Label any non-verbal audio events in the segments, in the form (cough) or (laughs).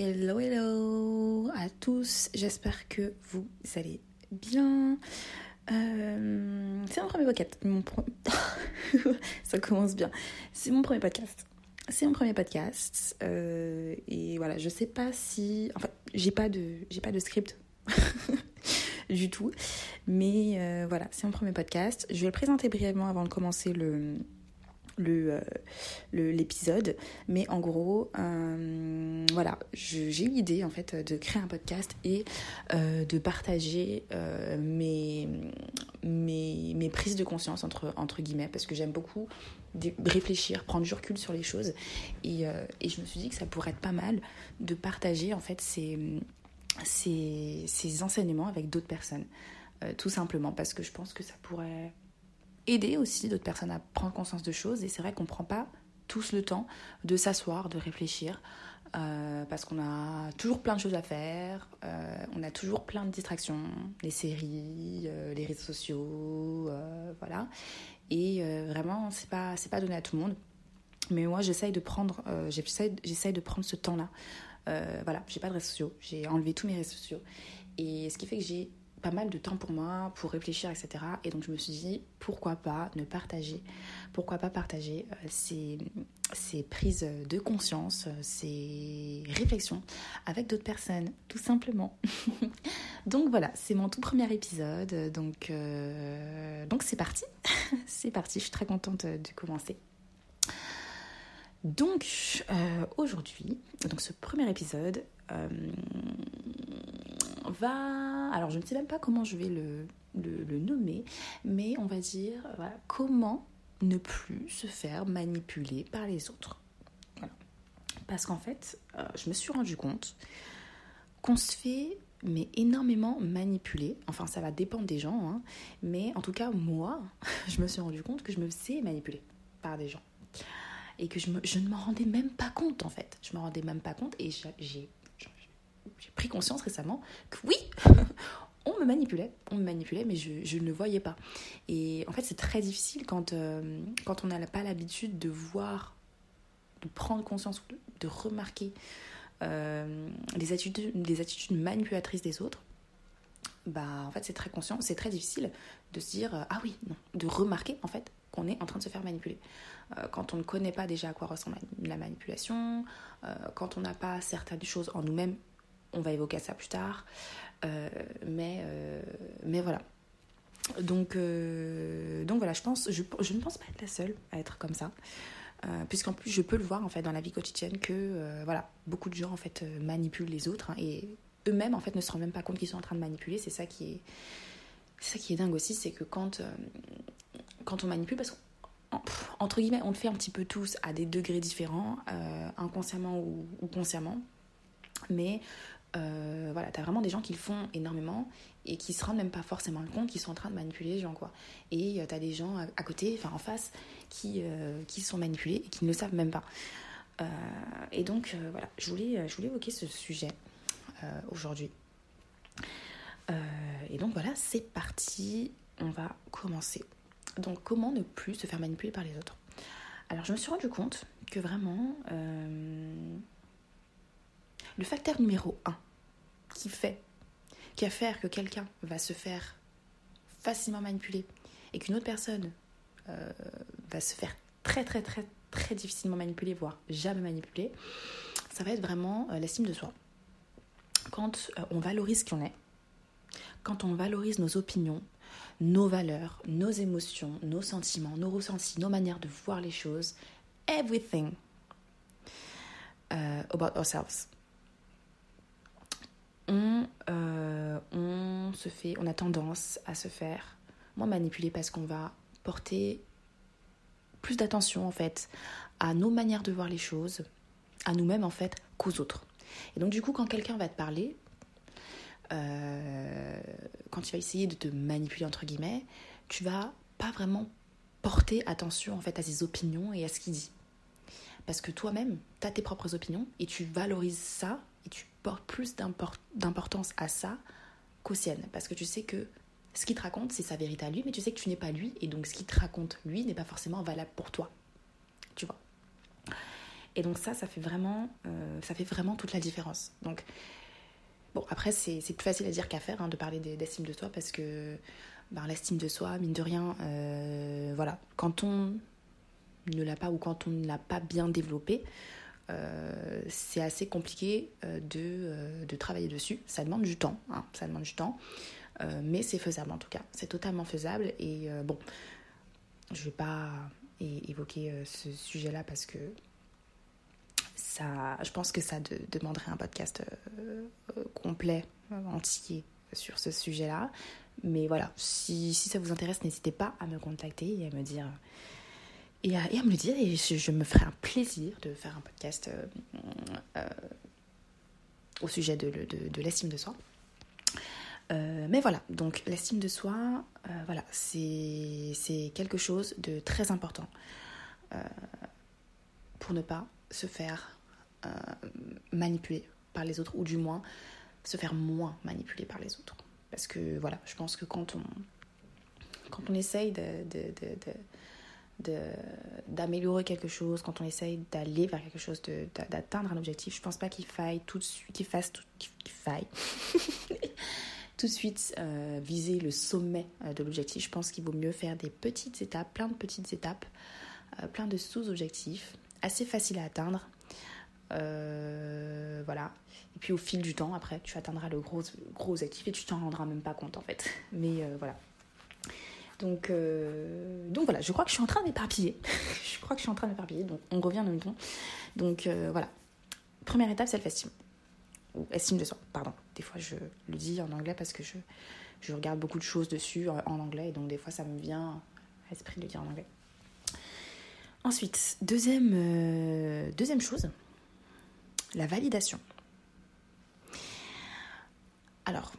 Hello, hello à tous. J'espère que vous allez bien. Euh, c'est mon premier podcast. Mon (laughs) Ça commence bien. C'est mon premier podcast. C'est mon premier podcast. Euh, et voilà, je sais pas si. Enfin, j'ai pas de, j'ai pas de script (laughs) du tout. Mais euh, voilà, c'est mon premier podcast. Je vais le présenter brièvement avant de commencer le le l'épisode. Mais en gros euh, voilà j'ai eu l'idée en fait de créer un podcast et euh, de partager mes, mes, mes prises de conscience entre, entre guillemets parce que j'aime beaucoup réfléchir prendre du recul sur les choses. Et, et, je me suis dit que ça pourrait être pas mal de partager en fait ces, ces, ces enseignements avec d'autres personnes. Tout simplement parce que je pense que ça pourrait aider aussi d'autres personnes à prendre conscience de choses. Et c'est vrai qu'on ne prend pas tous le temps de s'asseoir, de réfléchir, euh, parce qu'on a toujours plein de choses à faire, euh, on a toujours plein de distractions, les séries, euh, les réseaux sociaux, voilà. Et vraiment, c'est pas, pas donné à tout le monde. Mais moi, j'essaye de prendre, de prendre ce temps-là. voilà, j'ai pas de réseaux sociaux, j'ai enlevé tous mes réseaux sociaux. Et ce qui fait que j'ai pas mal de temps pour moi, pour réfléchir, etc. Et donc je me suis dit, pourquoi pas ne partager, pourquoi pas partager euh, ces, prises de conscience, euh, ces réflexions avec d'autres personnes, tout simplement. (laughs) donc voilà, c'est mon tout premier épisode, donc euh, donc c'est parti, (laughs) c'est parti, je suis très contente de commencer. Donc aujourd'hui, donc ce premier épisode, va... Alors je ne sais même pas comment je vais le, le, nommer, mais on va dire comment ne plus se faire manipuler par les autres. Parce qu'en fait, euh, je me suis rendu compte qu'on se fait mais énormément manipuler. Enfin, ça va dépendre des gens, hein. mais en tout cas, moi, (laughs) je me suis rendu compte que je me faisais manipuler par des gens. Et que je, je ne m'en rendais même pas compte, en fait. Je me rendais même pas compte et j'ai j'ai pris conscience récemment que oui, (laughs) on me manipulait, on me manipulait, mais je, je ne le voyais pas. Et en fait, c'est très difficile quand, euh, quand on n'a pas l'habitude de voir, de prendre conscience, de remarquer euh, les, attitudes, les attitudes manipulatrices des autres. Bah, en fait, c'est très conscient, c'est très difficile de se dire, euh, ah oui, non, de remarquer en fait qu'on est en train de se faire manipuler. quand on ne connaît pas déjà à quoi ressemble la manipulation, quand on n'a pas certaines choses en nous-mêmes on va évoquer ça plus tard. Euh, mais, euh, mais voilà. Donc, euh, donc voilà, je, pense, je, je, ne pense pas être la seule à être comme ça. Puisqu'en plus, je peux le voir en fait dans la vie quotidienne que voilà, beaucoup de gens en fait manipulent les autres hein, et eux-mêmes en fait ne se rendent même pas compte qu'ils sont en train de manipuler. C'est ça qui est, ça qui est dingue aussi, c'est que quand, quand on manipule, parce qu'entre guillemets, on le fait un petit peu tous à des degrés différents, inconsciemment ou, ou, consciemment. Mais euh, voilà, t'as vraiment des gens qui le font énormément et qui se rendent même pas forcément compte qu'ils sont en train de manipuler les gens, quoi. Et euh, t'as des gens à, côté, enfin en face, qui, euh, qui sont manipulés et qui ne le savent même pas. et donc, voilà, je voulais, je voulais évoquer ce sujet aujourd'hui. et donc, voilà, c'est parti, on va commencer. Donc, comment ne plus se faire manipuler par les autres? Alors, je me suis rendu compte que vraiment le facteur numéro un qui fait, qui va faire que quelqu'un va se faire facilement manipuler et qu'une autre personne euh, va se faire très très très très difficilement manipuler, voire jamais manipuler, ça va être vraiment euh, l'estime de soi. Quand euh, on valorise qui on est, quand on valorise nos opinions, nos valeurs, nos émotions, nos sentiments, nos ressentis, nos manières de voir les choses, everything about ourselves on, euh, on se fait, on a tendance à se faire moins manipuler parce qu'on va porter plus d'attention en fait à nos manières de voir les choses, à nous-mêmes en fait, qu'aux autres. Et donc du coup, quand quelqu'un va te parler, euh, quand tu vas essayer de te manipuler entre guillemets, tu vas pas vraiment porter attention en fait à ses opinions et à ce qu'il dit. Parce que toi-même, tu as tes propres opinions et tu valorises ça tu portes plus d'importance à ça qu'aux siennes. Parce que tu sais que ce qu'il te raconte, c'est sa vérité à lui, mais tu sais que tu n'es pas lui, et donc ce qu'il te raconte, lui, n'est pas forcément valable pour toi. Tu vois? Et donc ça, ça fait vraiment, euh, ça fait vraiment toute la différence. Donc, bon, après, c'est plus facile à dire qu'à faire hein, de parler d'estime de soi parce que ben, l'estime de soi, mine de rien, euh, voilà, quand on ne l'a pas ou quand on ne l'a pas bien développé, euh, c'est assez compliqué de, de, travailler dessus. Ça demande du temps, hein, ça demande du temps, mais c'est faisable en tout cas. C'est totalement faisable et bon, je vais pas évoquer ce sujet-là parce que ça, je pense que ça demanderait un podcast euh, euh, complet, entier sur ce sujet-là. Mais voilà, si, si, ça vous intéresse, n'hésitez pas à me contacter et à me dire et à, et à me le dire et je, me ferai un plaisir de faire un podcast euh, au sujet de, l'estime de soi. mais voilà, donc l'estime de soi, voilà, c'est quelque chose de très important pour ne pas se faire euh, manipuler par les autres, ou du moins se faire moins manipuler par les autres. Parce que voilà, je pense que quand on, quand on essaye de, d'améliorer quelque chose, quand on essaye d'aller vers quelque chose, d'atteindre un objectif, je pense pas qu'il faille tout de suite, fasse tout, qu'il faille (laughs) tout de suite euh, viser le sommet euh, de l'objectif. Je pense qu'il vaut mieux faire des petites étapes, plein de petites étapes, plein de sous-objectifs, assez faciles à atteindre, euh, voilà. Et puis au fil du temps, après, tu atteindras le gros, gros actif et tu t'en rendras même pas compte en fait. Mais euh, voilà. Donc, euh, donc voilà, je crois que je suis en train de m'éparpiller. (laughs) je crois que je suis en train de m'éparpiller. Donc on revient dans le temps. Donc voilà. Première étape, estime Ou estime de soi, pardon. Des fois, je le dis en anglais parce que je, regarde beaucoup de choses dessus en, anglais. Et donc des fois, ça me vient à l'esprit de le dire en anglais. Ensuite, deuxième chose, la validation. Alors,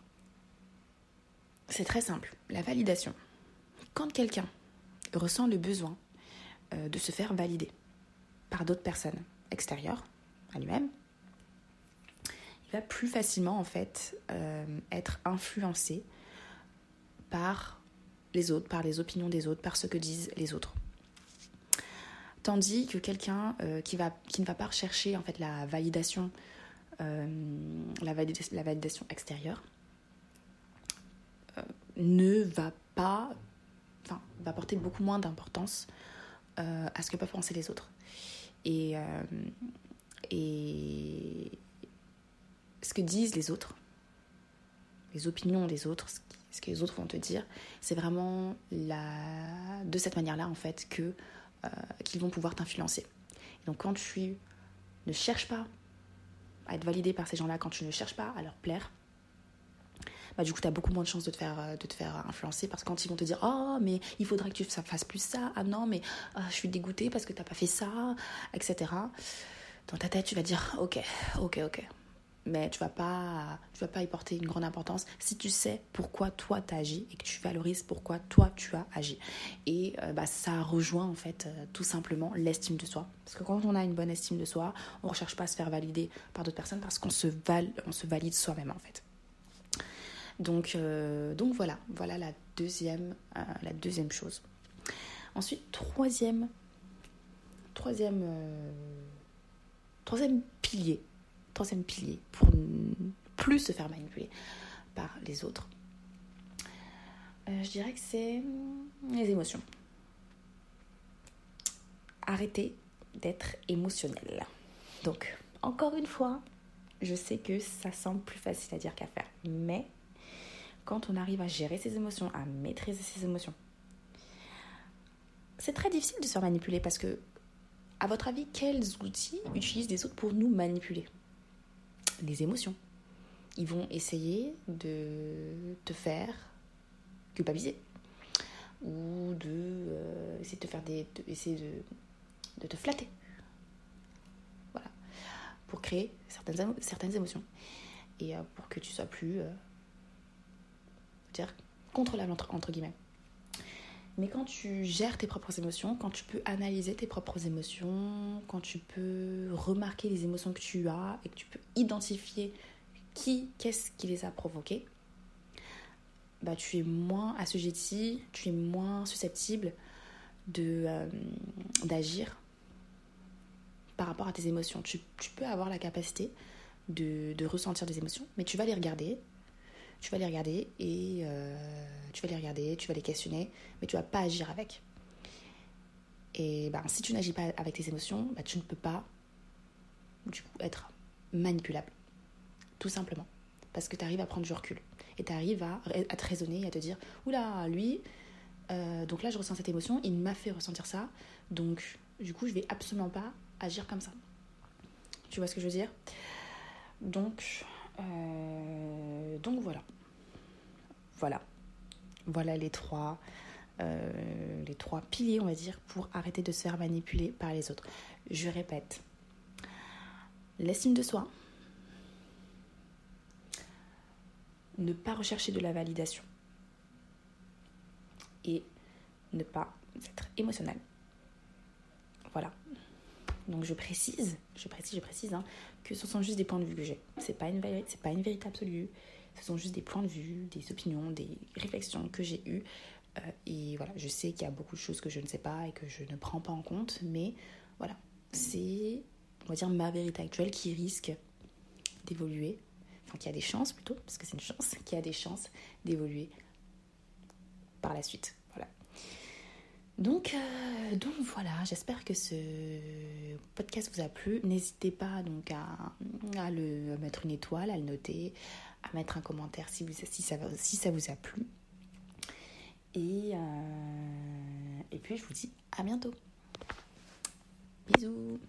c'est très simple. La validation. Quand quelqu'un ressent le besoin euh, de se faire valider par d'autres personnes extérieures à lui-même, il va plus facilement en fait euh, être influencé par les autres, par les opinions des autres, par ce que disent les autres. Tandis que quelqu'un euh, qui, ne va pas rechercher en fait la validation, la, validation extérieure, ne va pas, enfin, va porter beaucoup moins d'importance à ce que peuvent penser les autres. Et, et ce que disent les autres, les opinions des autres, ce, que les autres vont te dire, c'est vraiment la, de cette manière-là en fait que euh, qu'ils vont pouvoir t'influencer. Donc quand tu ne cherches pas à être validé par ces gens-là, quand tu ne cherches pas à leur plaire, bah, du coup, tu as beaucoup moins de chances de te, faire, euh, de te faire influencer parce que quand ils vont te dire Oh, mais il faudrait que tu fasses plus ça, ah non, mais ah, je suis dégoûtée parce que tu n'as pas fait ça, etc. Dans ta tête, tu vas dire Ok, ok, ok. Mais tu vas pas tu vas pas y porter une grande importance si tu sais pourquoi toi tu agi et que tu valorises pourquoi toi tu as agi. Et euh, bah, ça rejoint en fait euh, tout simplement l'estime de soi. Parce que quand on a une bonne estime de soi on recherche pas à se faire valider par d'autres personnes parce qu'on se se valide soi-même en fait donc euh, donc voilà voilà la deuxième la deuxième chose ensuite troisième troisième troisième pilier troisième pilier pour ne plus se faire manipuler par les autres euh, Je dirais que c'est les émotions. Arrêtez d'être émotionnel. Donc, encore une fois, je sais que ça semble plus facile à dire qu'à faire. Mais quand on arrive à gérer ses émotions, à maîtriser ses émotions, c'est très difficile de se faire manipuler parce que, à votre avis, quels outils utilisent les autres pour nous manipuler? Les émotions. Ils vont essayer de te faire culpabiliser ou de euh, essayer de te faire des, essayer de, te flatter. Voilà, pour créer certaines, certaines émotions et euh, pour que tu sois plus dire contrôlable entre, guillemets. Mais quand tu gères tes propres émotions, quand tu peux analyser tes propres émotions, quand tu peux remarquer les émotions que tu as et que tu peux identifier qui, qu'est-ce qui les a provoquées, bah, tu es moins assujetti, tu es moins susceptible de, euh, d'agir par rapport à tes émotions. Tu, peux avoir la capacité de, ressentir des émotions, mais tu vas les regarder, tu vas les regarder et euh, tu vas les regarder, tu vas les questionner, mais tu vas pas agir avec. Et ben, si tu n'agis pas avec tes émotions, ben, tu ne peux pas du coup être manipulable. Tout simplement. Parce que tu arrives à prendre du recul. Et tu arrives à, te raisonner et à te dire, oula, lui, euh, donc là je ressens cette émotion, il m'a fait ressentir ça, donc du coup je vais absolument pas agir comme ça. Tu vois ce que je veux dire? Donc, euh, donc voilà. Voilà. Voilà les trois, euh, les trois piliers, on va dire, pour arrêter de se faire manipuler par les autres. Je répète. L'estime de soi. Ne pas rechercher de la validation. Et ne pas être émotionnel. Voilà. Donc je précise, je précise, je précise hein, que ce sont juste des points de vue que j'ai. C'est pas une c'est pas une vérité absolue. Ce sont juste des points de vue, des opinions, des réflexions que j'ai eues. Euh, et voilà, je sais qu'il y a beaucoup de choses que je ne sais pas et que je ne prends pas en compte, mais voilà, c'est, on va dire, ma vérité actuelle qui risque d'évoluer, enfin qui a des chances plutôt, parce que c'est une chance, (laughs) qui a des chances d'évoluer par la suite. Donc, euh, donc voilà, j'espère que ce podcast vous a plu. N'hésitez pas donc à, le mettre une étoile, à le noter, à mettre un commentaire si, ça, vous a plu. Euh, et puis je vous dis à bientôt. Bisous